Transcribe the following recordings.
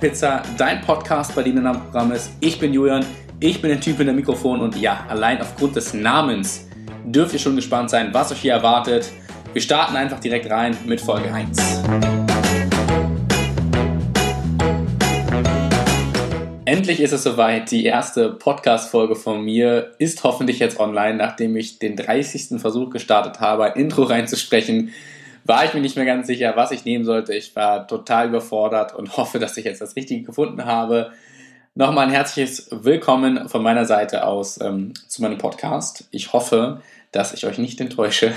Pizza, dein Podcast, bei dem der Name Programm ist. Ich bin Julian, ich bin der Typ in der Mikrofon und ja, allein aufgrund des Namens dürft ihr schon gespannt sein, was euch hier erwartet. Wir starten einfach direkt rein mit Folge 1. Endlich ist es soweit. Die erste Podcast-Folge von mir ist hoffentlich jetzt online, nachdem ich den 30. Versuch gestartet habe, ein Intro reinzusprechen war ich mir nicht mehr ganz sicher, was ich nehmen sollte. Ich war total überfordert und hoffe, dass ich jetzt das Richtige gefunden habe. Nochmal ein herzliches Willkommen von meiner Seite aus ähm, zu meinem Podcast. Ich hoffe, dass ich euch nicht enttäusche,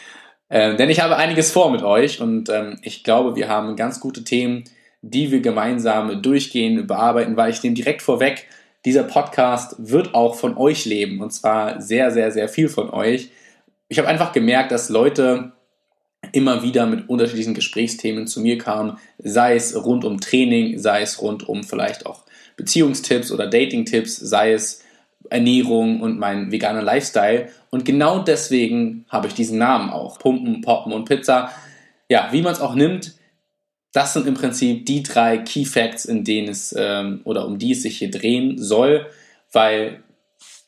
äh, denn ich habe einiges vor mit euch und ähm, ich glaube, wir haben ganz gute Themen, die wir gemeinsam durchgehen, bearbeiten, weil ich nehme direkt vorweg, dieser Podcast wird auch von euch leben und zwar sehr, sehr, sehr viel von euch. Ich habe einfach gemerkt, dass Leute immer wieder mit unterschiedlichen Gesprächsthemen zu mir kam, sei es rund um Training, sei es rund um vielleicht auch Beziehungstipps oder Datingtipps, sei es Ernährung und mein veganer Lifestyle. Und genau deswegen habe ich diesen Namen auch. Pumpen, Poppen und Pizza. Ja, wie man es auch nimmt, das sind im Prinzip die drei Key Facts, in denen es ähm, oder um die es sich hier drehen soll, weil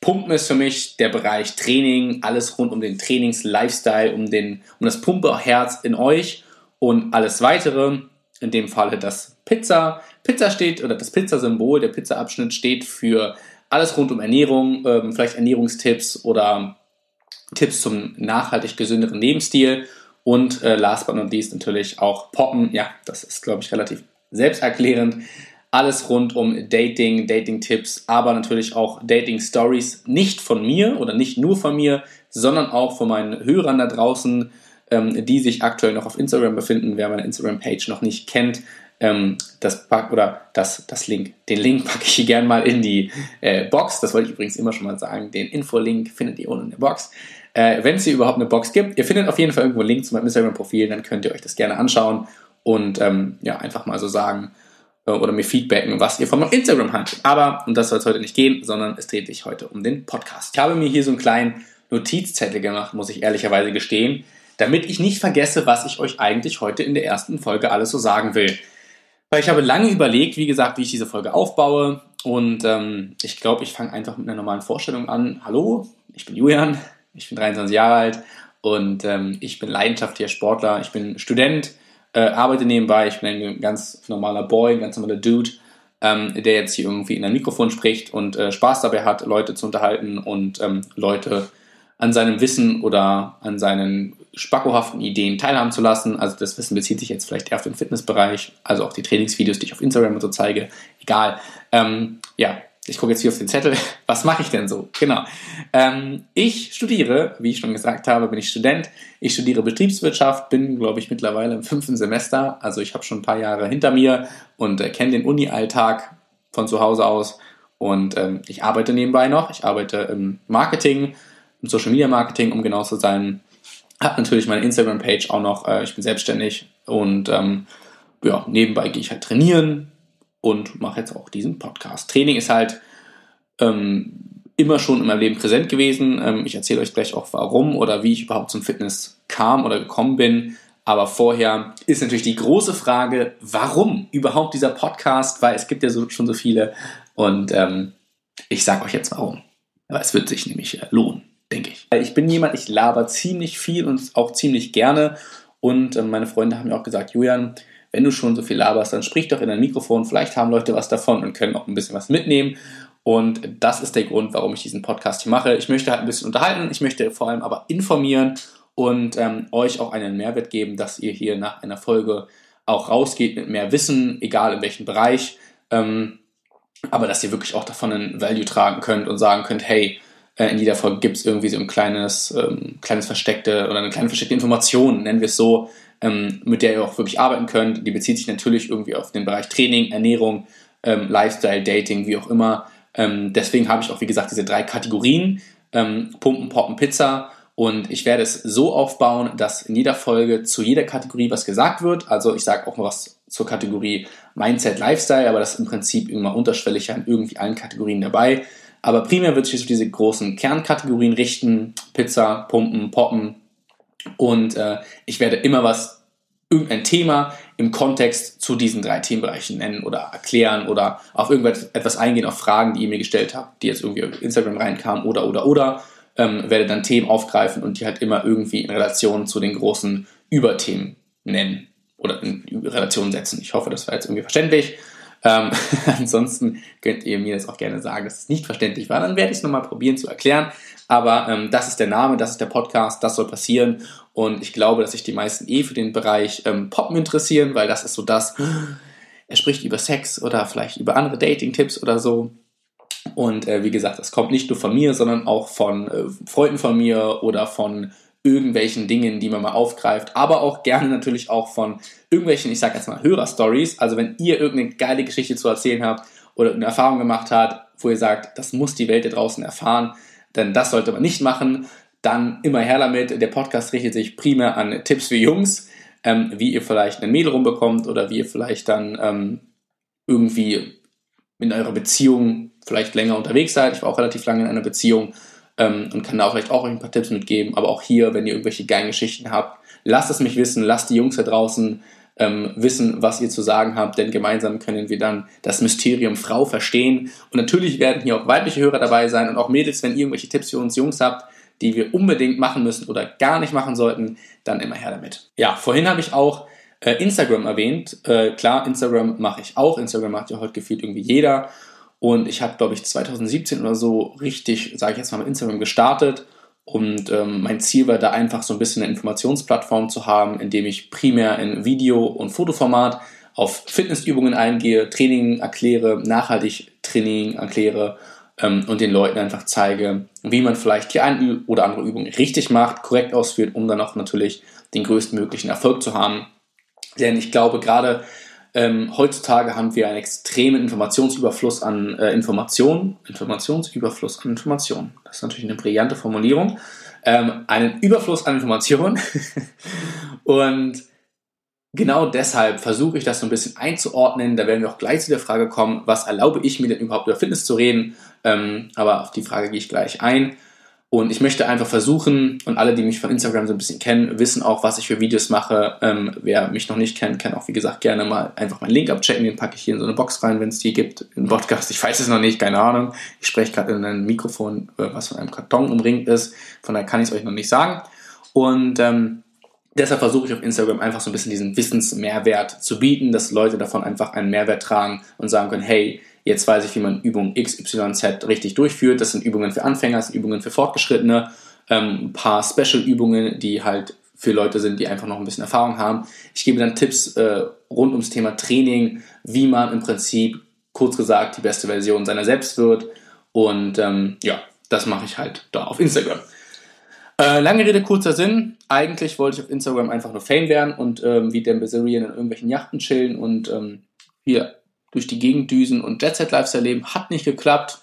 Pumpen ist für mich der Bereich Training, alles rund um den Trainings-Lifestyle, um, um das Pumpeherz in euch und alles weitere. In dem Falle das Pizza. Pizza steht, oder das Pizza-Symbol, der Pizza-Abschnitt steht für alles rund um Ernährung, ähm, vielleicht Ernährungstipps oder Tipps zum nachhaltig gesünderen Lebensstil. Und äh, last but not least natürlich auch Poppen. Ja, das ist, glaube ich, relativ selbsterklärend. Alles rund um Dating, Dating-Tipps, aber natürlich auch Dating-Stories. Nicht von mir oder nicht nur von mir, sondern auch von meinen Hörern da draußen, ähm, die sich aktuell noch auf Instagram befinden. Wer meine Instagram-Page noch nicht kennt, ähm, das pack oder das, das Link, den Link packe ich hier gerne mal in die äh, Box. Das wollte ich übrigens immer schon mal sagen. Den Info-Link findet ihr unten in der Box. Äh, Wenn es hier überhaupt eine Box gibt, ihr findet auf jeden Fall irgendwo einen Link zu meinem Instagram-Profil, dann könnt ihr euch das gerne anschauen und ähm, ja, einfach mal so sagen, oder mir feedbacken, was ihr von meinem Instagram haltet. Aber, und das soll es heute nicht gehen, sondern es dreht sich heute um den Podcast. Ich habe mir hier so einen kleinen Notizzettel gemacht, muss ich ehrlicherweise gestehen, damit ich nicht vergesse, was ich euch eigentlich heute in der ersten Folge alles so sagen will. Weil ich habe lange überlegt, wie gesagt, wie ich diese Folge aufbaue. Und ähm, ich glaube, ich fange einfach mit einer normalen Vorstellung an. Hallo, ich bin Julian, ich bin 23 Jahre alt und ähm, ich bin leidenschaftlicher Sportler, ich bin Student äh, arbeite nebenbei, ich bin ein ganz normaler Boy, ein ganz normaler Dude, ähm, der jetzt hier irgendwie in ein Mikrofon spricht und äh, Spaß dabei hat, Leute zu unterhalten und ähm, Leute an seinem Wissen oder an seinen spackohaften Ideen teilhaben zu lassen. Also das Wissen bezieht sich jetzt vielleicht eher auf den Fitnessbereich, also auch die Trainingsvideos, die ich auf Instagram und so zeige. Egal. Ähm, ja, ich gucke jetzt hier auf den Zettel, was mache ich denn so? Genau. Ähm, ich studiere, wie ich schon gesagt habe, bin ich Student. Ich studiere Betriebswirtschaft, bin, glaube ich, mittlerweile im fünften Semester. Also ich habe schon ein paar Jahre hinter mir und äh, kenne den Uni-Alltag von zu Hause aus. Und ähm, ich arbeite nebenbei noch. Ich arbeite im Marketing, im Social Media Marketing, um genau zu sein. Habe natürlich meine Instagram-Page auch noch. Äh, ich bin selbstständig und ähm, ja, nebenbei gehe ich halt trainieren, und mache jetzt auch diesen Podcast. Training ist halt ähm, immer schon in meinem Leben präsent gewesen. Ähm, ich erzähle euch gleich auch warum oder wie ich überhaupt zum Fitness kam oder gekommen bin. Aber vorher ist natürlich die große Frage, warum überhaupt dieser Podcast? Weil es gibt ja so, schon so viele. Und ähm, ich sage euch jetzt warum. Aber es wird sich nämlich äh, lohnen, denke ich. Ich bin jemand, ich laber ziemlich viel und auch ziemlich gerne. Und äh, meine Freunde haben mir auch gesagt, Julian, wenn du schon so viel laberst, dann sprich doch in ein Mikrofon. Vielleicht haben Leute was davon und können auch ein bisschen was mitnehmen. Und das ist der Grund, warum ich diesen Podcast hier mache. Ich möchte halt ein bisschen unterhalten, ich möchte vor allem aber informieren und ähm, euch auch einen Mehrwert geben, dass ihr hier nach einer Folge auch rausgeht mit mehr Wissen, egal in welchem Bereich. Ähm, aber dass ihr wirklich auch davon einen Value tragen könnt und sagen könnt, hey, äh, in jeder Folge gibt es irgendwie so ein kleines, ähm, kleines versteckte oder eine kleine versteckte Information, nennen wir es so, ähm, mit der ihr auch wirklich arbeiten könnt. Die bezieht sich natürlich irgendwie auf den Bereich Training, Ernährung, ähm, Lifestyle, Dating, wie auch immer. Ähm, deswegen habe ich auch, wie gesagt, diese drei Kategorien, ähm, Pumpen, Poppen, Pizza. Und ich werde es so aufbauen, dass in jeder Folge zu jeder Kategorie was gesagt wird. Also ich sage auch mal was zur Kategorie Mindset, Lifestyle, aber das ist im Prinzip immer unterschwellig an irgendwie allen Kategorien dabei. Aber primär wird sich auf diese großen Kernkategorien richten. Pizza, Pumpen, Poppen, und äh, ich werde immer was irgendein Thema im Kontext zu diesen drei Themenbereichen nennen oder erklären oder auf irgendetwas eingehen, auf Fragen, die ihr mir gestellt habt, die jetzt irgendwie auf Instagram reinkamen oder, oder, oder. Ähm, werde dann Themen aufgreifen und die halt immer irgendwie in Relation zu den großen Überthemen nennen oder in Relation setzen. Ich hoffe, das war jetzt irgendwie verständlich. Ähm, ansonsten könnt ihr mir das auch gerne sagen, dass es nicht verständlich war. Dann werde ich es nochmal probieren zu erklären. Aber ähm, das ist der Name, das ist der Podcast, das soll passieren. Und ich glaube, dass sich die meisten eh für den Bereich ähm, Poppen interessieren, weil das ist so das, er spricht über Sex oder vielleicht über andere Dating-Tipps oder so. Und äh, wie gesagt, das kommt nicht nur von mir, sondern auch von äh, Freunden von mir oder von irgendwelchen Dingen, die man mal aufgreift, aber auch gerne natürlich auch von irgendwelchen, ich sag jetzt mal, Hörerstories. Also wenn ihr irgendeine geile Geschichte zu erzählen habt oder eine Erfahrung gemacht habt, wo ihr sagt, das muss die Welt da draußen erfahren, denn das sollte man nicht machen, dann immer her damit. Der Podcast richtet sich primär an Tipps für Jungs, ähm, wie ihr vielleicht einen Mädel rumbekommt oder wie ihr vielleicht dann ähm, irgendwie in eurer Beziehung vielleicht länger unterwegs seid. Ich war auch relativ lange in einer Beziehung ähm, und kann da vielleicht auch ein paar Tipps mitgeben. Aber auch hier, wenn ihr irgendwelche geilen Geschichten habt, lasst es mich wissen, lasst die Jungs da draußen ähm, wissen, was ihr zu sagen habt, denn gemeinsam können wir dann das Mysterium Frau verstehen. Und natürlich werden hier auch weibliche Hörer dabei sein und auch Mädels, wenn ihr irgendwelche Tipps für uns Jungs habt, die wir unbedingt machen müssen oder gar nicht machen sollten, dann immer her damit. Ja, vorhin habe ich auch äh, Instagram erwähnt. Äh, klar, Instagram mache ich auch. Instagram macht ja heute gefühlt irgendwie jeder. Und ich habe, glaube ich, 2017 oder so richtig, sage ich jetzt mal, mit Instagram gestartet. Und ähm, mein Ziel war da einfach so ein bisschen eine Informationsplattform zu haben, in dem ich primär in Video- und Fotoformat auf Fitnessübungen eingehe, Training erkläre, nachhaltig Training erkläre ähm, und den Leuten einfach zeige, wie man vielleicht die eine oder andere Übung richtig macht, korrekt ausführt, um dann auch natürlich den größtmöglichen Erfolg zu haben. Denn ich glaube, gerade ähm, heutzutage haben wir einen extremen Informationsüberfluss an äh, Informationen. Informationsüberfluss an Informationen. Das ist natürlich eine brillante Formulierung. Ähm, einen Überfluss an Informationen. und genau deshalb versuche ich das so ein bisschen einzuordnen. Da werden wir auch gleich zu der Frage kommen, was erlaube ich mir denn überhaupt über Fitness zu reden? Ähm, aber auf die Frage gehe ich gleich ein. Und ich möchte einfach versuchen, und alle, die mich von Instagram so ein bisschen kennen, wissen auch, was ich für Videos mache. Ähm, wer mich noch nicht kennt, kann auch, wie gesagt, gerne mal einfach meinen Link abchecken. Den packe ich hier in so eine Box rein, wenn es die gibt, im Podcast. Ich weiß es noch nicht, keine Ahnung. Ich spreche gerade in ein Mikrofon, äh, was von einem Karton umringt ist. Von daher kann ich es euch noch nicht sagen. Und ähm, deshalb versuche ich auf Instagram einfach so ein bisschen diesen Wissensmehrwert zu bieten, dass Leute davon einfach einen Mehrwert tragen und sagen können, hey, Jetzt weiß ich, wie man Übung XYZ richtig durchführt. Das sind Übungen für Anfänger, das sind Übungen für Fortgeschrittene, ähm, ein paar Special-Übungen, die halt für Leute sind, die einfach noch ein bisschen Erfahrung haben. Ich gebe dann Tipps äh, rund ums Thema Training, wie man im Prinzip, kurz gesagt, die beste Version seiner selbst wird. Und ähm, ja, das mache ich halt da auf Instagram. Äh, lange Rede, kurzer Sinn. Eigentlich wollte ich auf Instagram einfach nur Fame werden und ähm, wie Dan Bazarian in irgendwelchen Yachten chillen und ähm, hier durch die Gegend düsen und Jet Set Lifestyle leben. Hat nicht geklappt,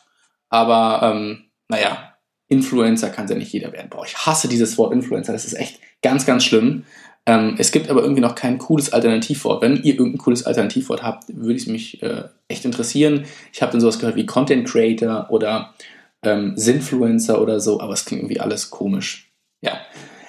aber ähm, naja, Influencer kann ja nicht jeder werden. Boah, ich hasse dieses Wort Influencer, das ist echt ganz, ganz schlimm. Ähm, es gibt aber irgendwie noch kein cooles Alternativwort. Wenn ihr irgendein cooles Alternativwort habt, würde es mich äh, echt interessieren. Ich habe dann sowas gehört wie Content Creator oder ähm, Sinfluencer oder so, aber es klingt irgendwie alles komisch. Ja,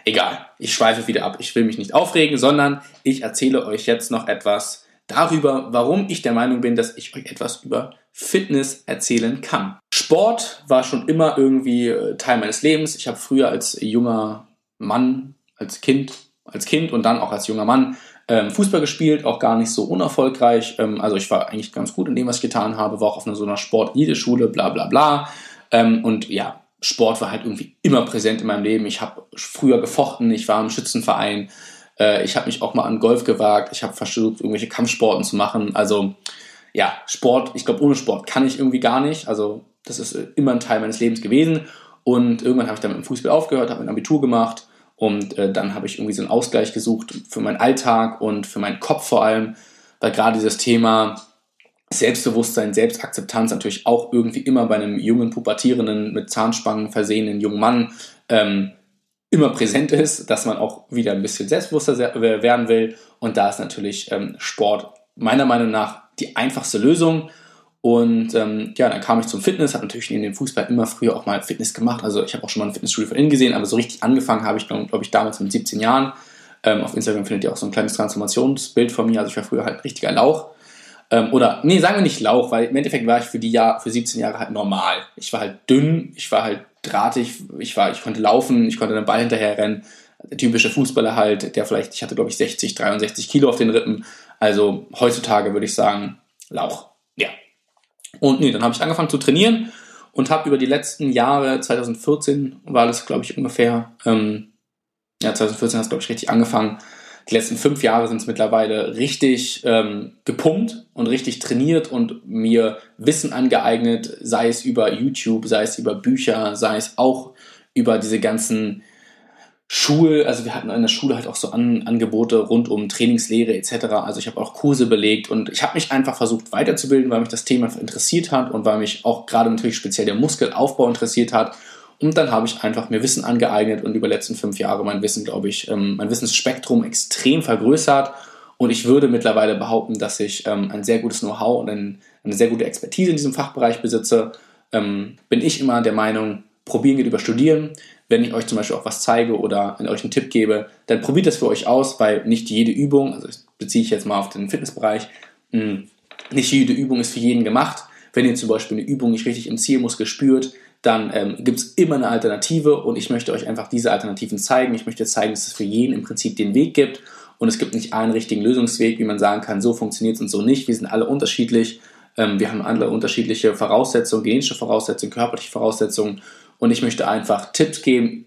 egal. Ich schweife wieder ab. Ich will mich nicht aufregen, sondern ich erzähle euch jetzt noch etwas darüber, warum ich der Meinung bin, dass ich euch etwas über Fitness erzählen kann. Sport war schon immer irgendwie äh, Teil meines Lebens. Ich habe früher als junger Mann, als Kind, als Kind und dann auch als junger Mann ähm, Fußball gespielt, auch gar nicht so unerfolgreich. Ähm, also ich war eigentlich ganz gut in dem, was ich getan habe, war auch auf einer so einer Sport-Schule, bla bla bla. Ähm, und ja, Sport war halt irgendwie immer präsent in meinem Leben. Ich habe früher gefochten, ich war im Schützenverein, äh, ich habe mich auch mal an Golf gewagt. Ich habe versucht, irgendwelche Kampfsporten zu machen. Also ja, Sport, ich glaube, ohne Sport kann ich irgendwie gar nicht. Also das ist immer ein Teil meines Lebens gewesen. Und irgendwann habe ich dann mit dem Fußball aufgehört, habe ein Abitur gemacht und äh, dann habe ich irgendwie so einen Ausgleich gesucht für meinen Alltag und für meinen Kopf vor allem, weil gerade dieses Thema Selbstbewusstsein, Selbstakzeptanz natürlich auch irgendwie immer bei einem jungen, pubertierenden, mit Zahnspangen versehenen jungen Mann ähm, immer präsent ist, dass man auch wieder ein bisschen selbstbewusster werden will. Und da ist natürlich ähm, Sport meiner Meinung nach die einfachste Lösung. Und ähm, ja, dann kam ich zum Fitness, habe natürlich in dem Fußball immer früher auch mal Fitness gemacht. Also ich habe auch schon mal ein Fitnessstudio von innen gesehen, aber so richtig angefangen habe ich, glaube glaub ich, damals mit 17 Jahren. Ähm, auf Instagram findet ihr auch so ein kleines Transformationsbild von mir. Also ich war früher halt ein richtiger Lauch. Ähm, oder, nee, sagen wir nicht Lauch, weil im Endeffekt war ich für die Jahr, für 17 Jahre halt normal. Ich war halt dünn, ich war halt drahtig, ich war, ich konnte laufen, ich konnte den Ball hinterher rennen. Der typische Fußballer halt, der vielleicht, ich hatte glaube ich 60, 63 Kilo auf den Rippen. Also heutzutage würde ich sagen, Lauch. Ja. Und nee, dann habe ich angefangen zu trainieren und habe über die letzten Jahre, 2014 war das glaube ich ungefähr, ähm, ja 2014 hat es glaube ich richtig angefangen, die letzten fünf Jahre sind es mittlerweile richtig ähm, gepumpt und richtig trainiert und mir Wissen angeeignet, sei es über YouTube, sei es über Bücher, sei es auch über diese ganzen Schul, also wir hatten in der Schule halt auch so An Angebote rund um Trainingslehre etc. Also ich habe auch Kurse belegt und ich habe mich einfach versucht weiterzubilden, weil mich das Thema interessiert hat und weil mich auch gerade natürlich speziell der Muskelaufbau interessiert hat und dann habe ich einfach mir Wissen angeeignet und über die letzten fünf Jahre mein Wissen, glaube ich, ähm, mein Wissensspektrum extrem vergrößert. Und ich würde mittlerweile behaupten, dass ich ähm, ein sehr gutes Know-how und ein, eine sehr gute Expertise in diesem Fachbereich besitze. Ähm, bin ich immer der Meinung, probieren geht über studieren. Wenn ich euch zum Beispiel auch was zeige oder euch einen Tipp gebe, dann probiert das für euch aus, weil nicht jede Übung, also das beziehe ich jetzt mal auf den Fitnessbereich, hm, nicht jede Übung ist für jeden gemacht. Wenn ihr zum Beispiel eine Übung nicht richtig im Zielmuskel spürt, dann ähm, gibt es immer eine Alternative und ich möchte euch einfach diese Alternativen zeigen. Ich möchte zeigen, dass es für jeden im Prinzip den Weg gibt und es gibt nicht einen richtigen Lösungsweg, wie man sagen kann, so funktioniert es und so nicht. Wir sind alle unterschiedlich. Ähm, wir haben alle unterschiedliche Voraussetzungen, genetische Voraussetzungen, körperliche Voraussetzungen und ich möchte einfach Tipps geben,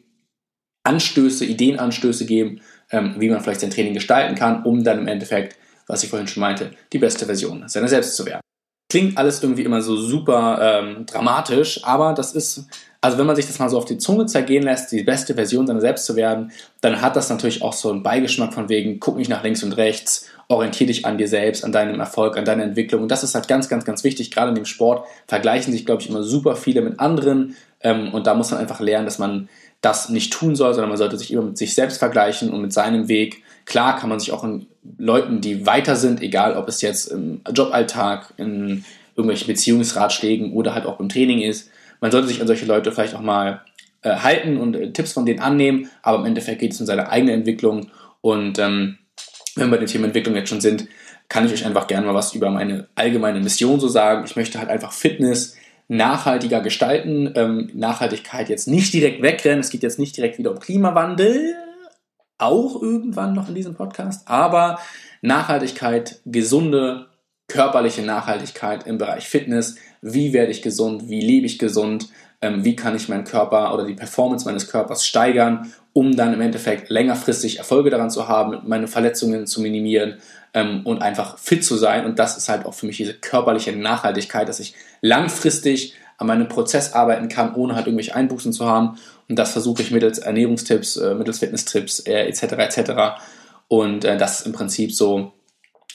Anstöße, Ideenanstöße geben, ähm, wie man vielleicht sein Training gestalten kann, um dann im Endeffekt, was ich vorhin schon meinte, die beste Version seiner selbst zu werden. Klingt alles irgendwie immer so super ähm, dramatisch, aber das ist, also wenn man sich das mal so auf die Zunge zergehen lässt, die beste Version seiner selbst zu werden, dann hat das natürlich auch so einen Beigeschmack von wegen, guck nicht nach links und rechts, orientier dich an dir selbst, an deinem Erfolg, an deiner Entwicklung. Und das ist halt ganz, ganz, ganz wichtig. Gerade in dem Sport vergleichen sich, glaube ich, immer super viele mit anderen. Ähm, und da muss man einfach lernen, dass man das nicht tun soll, sondern man sollte sich immer mit sich selbst vergleichen und mit seinem Weg. Klar kann man sich auch in Leuten, die weiter sind, egal ob es jetzt im Joballtag, in irgendwelchen Beziehungsratschlägen oder halt auch im Training ist, man sollte sich an solche Leute vielleicht auch mal äh, halten und äh, Tipps von denen annehmen, aber im Endeffekt geht es um seine eigene Entwicklung und ähm, wenn wir bei dem Thema Entwicklung jetzt schon sind, kann ich euch einfach gerne mal was über meine allgemeine Mission so sagen. Ich möchte halt einfach Fitness nachhaltiger gestalten, ähm, Nachhaltigkeit jetzt nicht direkt wegrennen, es geht jetzt nicht direkt wieder um Klimawandel, auch irgendwann noch in diesem Podcast, aber Nachhaltigkeit, gesunde, körperliche Nachhaltigkeit im Bereich Fitness, wie werde ich gesund, wie lebe ich gesund, ähm, wie kann ich meinen Körper oder die Performance meines Körpers steigern, um dann im Endeffekt längerfristig Erfolge daran zu haben, meine Verletzungen zu minimieren ähm, und einfach fit zu sein. Und das ist halt auch für mich diese körperliche Nachhaltigkeit, dass ich langfristig an meinem Prozess arbeiten kann, ohne halt irgendwelche Einbußen zu haben. Und das versuche ich mittels Ernährungstipps, äh, mittels Fitnesstipps äh, etc. etc. Und äh, das ist im Prinzip so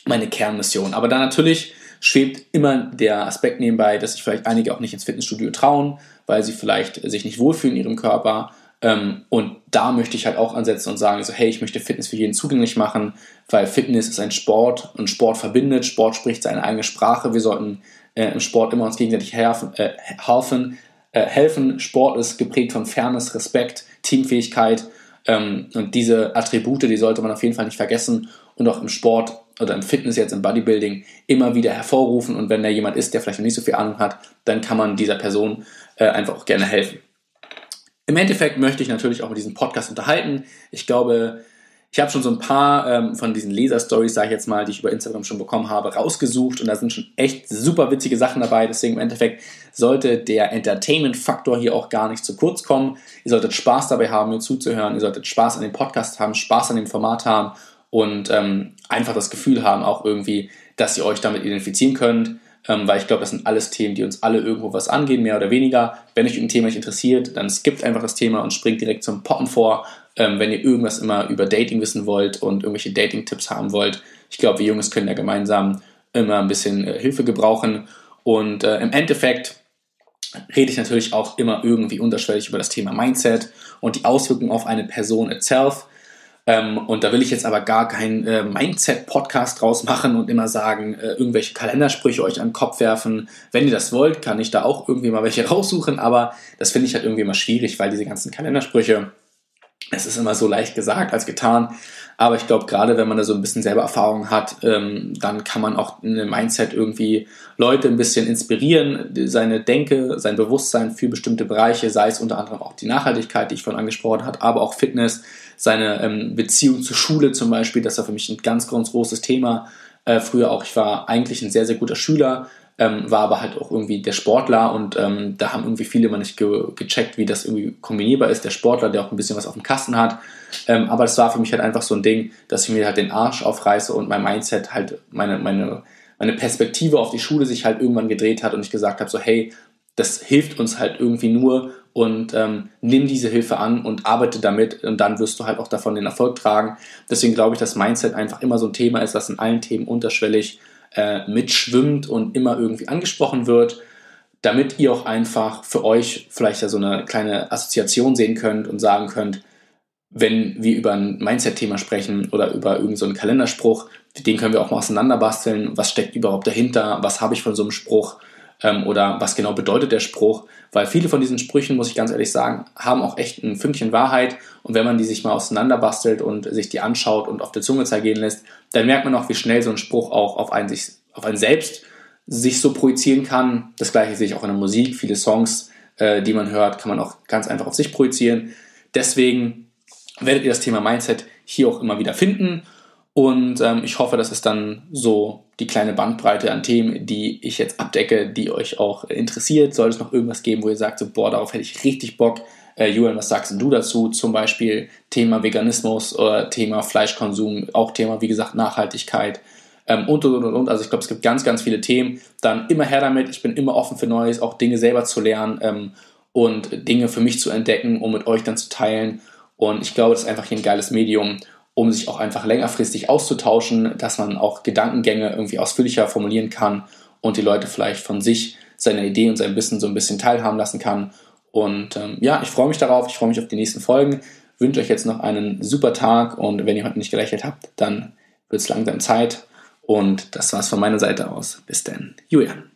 meine Kernmission. Aber dann natürlich schwebt immer der Aspekt nebenbei, dass sich vielleicht einige auch nicht ins Fitnessstudio trauen, weil sie vielleicht sich nicht wohlfühlen in ihrem Körper. Ähm, und da möchte ich halt auch ansetzen und sagen, so, hey, ich möchte Fitness für jeden zugänglich machen, weil Fitness ist ein Sport und Sport verbindet, Sport spricht seine eigene Sprache. Wir sollten äh, im Sport immer uns gegenseitig helfen, äh, helfen, äh, helfen. Sport ist geprägt von Fairness, Respekt, Teamfähigkeit ähm, und diese Attribute, die sollte man auf jeden Fall nicht vergessen und auch im Sport oder im Fitness jetzt im Bodybuilding immer wieder hervorrufen und wenn da jemand ist, der vielleicht noch nicht so viel Ahnung hat, dann kann man dieser Person äh, einfach auch gerne helfen. Im Endeffekt möchte ich natürlich auch mit diesem Podcast unterhalten. Ich glaube, ich habe schon so ein paar ähm, von diesen Leser-Stories, sage ich jetzt mal, die ich über Instagram schon bekommen habe, rausgesucht und da sind schon echt super witzige Sachen dabei. Deswegen im Endeffekt sollte der Entertainment-Faktor hier auch gar nicht zu kurz kommen. Ihr solltet Spaß dabei haben, mir zuzuhören. Ihr solltet Spaß an dem Podcast haben, Spaß an dem Format haben und ähm, einfach das Gefühl haben, auch irgendwie, dass ihr euch damit identifizieren könnt, ähm, weil ich glaube, das sind alles Themen, die uns alle irgendwo was angehen, mehr oder weniger. Wenn euch ein Thema nicht interessiert, dann skippt einfach das Thema und springt direkt zum Poppen vor. Ähm, wenn ihr irgendwas immer über Dating wissen wollt und irgendwelche Dating-Tipps haben wollt, ich glaube, wir Jungs können ja gemeinsam immer ein bisschen äh, Hilfe gebrauchen. Und äh, im Endeffekt rede ich natürlich auch immer irgendwie unterschwellig über das Thema Mindset und die Auswirkungen auf eine Person itself. Ähm, und da will ich jetzt aber gar keinen äh, Mindset-Podcast draus machen und immer sagen, äh, irgendwelche Kalendersprüche euch an den Kopf werfen. Wenn ihr das wollt, kann ich da auch irgendwie mal welche raussuchen, aber das finde ich halt irgendwie immer schwierig, weil diese ganzen Kalendersprüche, Es ist immer so leicht gesagt als getan. Aber ich glaube, gerade wenn man da so ein bisschen selber Erfahrung hat, ähm, dann kann man auch in einem Mindset irgendwie Leute ein bisschen inspirieren, seine Denke, sein Bewusstsein für bestimmte Bereiche, sei es unter anderem auch die Nachhaltigkeit, die ich vorhin angesprochen habe, aber auch Fitness, seine ähm, Beziehung zur Schule zum Beispiel, das war für mich ein ganz, ganz großes Thema. Äh, früher auch, ich war eigentlich ein sehr, sehr guter Schüler, ähm, war aber halt auch irgendwie der Sportler und ähm, da haben irgendwie viele immer nicht ge gecheckt, wie das irgendwie kombinierbar ist. Der Sportler, der auch ein bisschen was auf dem Kasten hat. Ähm, aber das war für mich halt einfach so ein Ding, dass ich mir halt den Arsch aufreiße und mein Mindset halt, meine, meine, meine Perspektive auf die Schule sich halt irgendwann gedreht hat und ich gesagt habe, so hey, das hilft uns halt irgendwie nur und ähm, nimm diese Hilfe an und arbeite damit und dann wirst du halt auch davon den Erfolg tragen. Deswegen glaube ich, dass Mindset einfach immer so ein Thema ist, das in allen Themen unterschwellig äh, mitschwimmt und immer irgendwie angesprochen wird, damit ihr auch einfach für euch vielleicht so eine kleine Assoziation sehen könnt und sagen könnt, wenn wir über ein Mindset-Thema sprechen oder über irgendeinen so Kalenderspruch, den können wir auch mal auseinanderbasteln. Was steckt überhaupt dahinter? Was habe ich von so einem Spruch? Ähm, oder was genau bedeutet der Spruch? Weil viele von diesen Sprüchen, muss ich ganz ehrlich sagen, haben auch echt ein Fünkchen Wahrheit. Und wenn man die sich mal auseinanderbastelt und sich die anschaut und auf der Zunge zergehen lässt, dann merkt man auch, wie schnell so ein Spruch auch auf einen, sich, auf einen selbst sich so projizieren kann. Das gleiche sehe ich auch in der Musik. Viele Songs, äh, die man hört, kann man auch ganz einfach auf sich projizieren. Deswegen werdet ihr das Thema Mindset hier auch immer wieder finden. Und ähm, ich hoffe, das ist dann so die kleine Bandbreite an Themen, die ich jetzt abdecke, die euch auch interessiert. Soll es noch irgendwas geben, wo ihr sagt, so, boah, darauf hätte ich richtig Bock. Äh, Julian, was sagst du dazu? Zum Beispiel Thema Veganismus oder Thema Fleischkonsum, auch Thema, wie gesagt, Nachhaltigkeit ähm, und, und, und, und. Also ich glaube, es gibt ganz, ganz viele Themen. Dann immer her damit. Ich bin immer offen für Neues, auch Dinge selber zu lernen ähm, und Dinge für mich zu entdecken, um mit euch dann zu teilen. Und ich glaube, das ist einfach hier ein geiles Medium, um sich auch einfach längerfristig auszutauschen, dass man auch Gedankengänge irgendwie ausführlicher formulieren kann und die Leute vielleicht von sich, seiner Idee und seinem Wissen so ein bisschen teilhaben lassen kann. Und ähm, ja, ich freue mich darauf, ich freue mich auf die nächsten Folgen, wünsche euch jetzt noch einen super Tag und wenn ihr heute nicht gelächelt habt, dann wird es langsam Zeit. Und das war's von meiner Seite aus. Bis dann. Julian.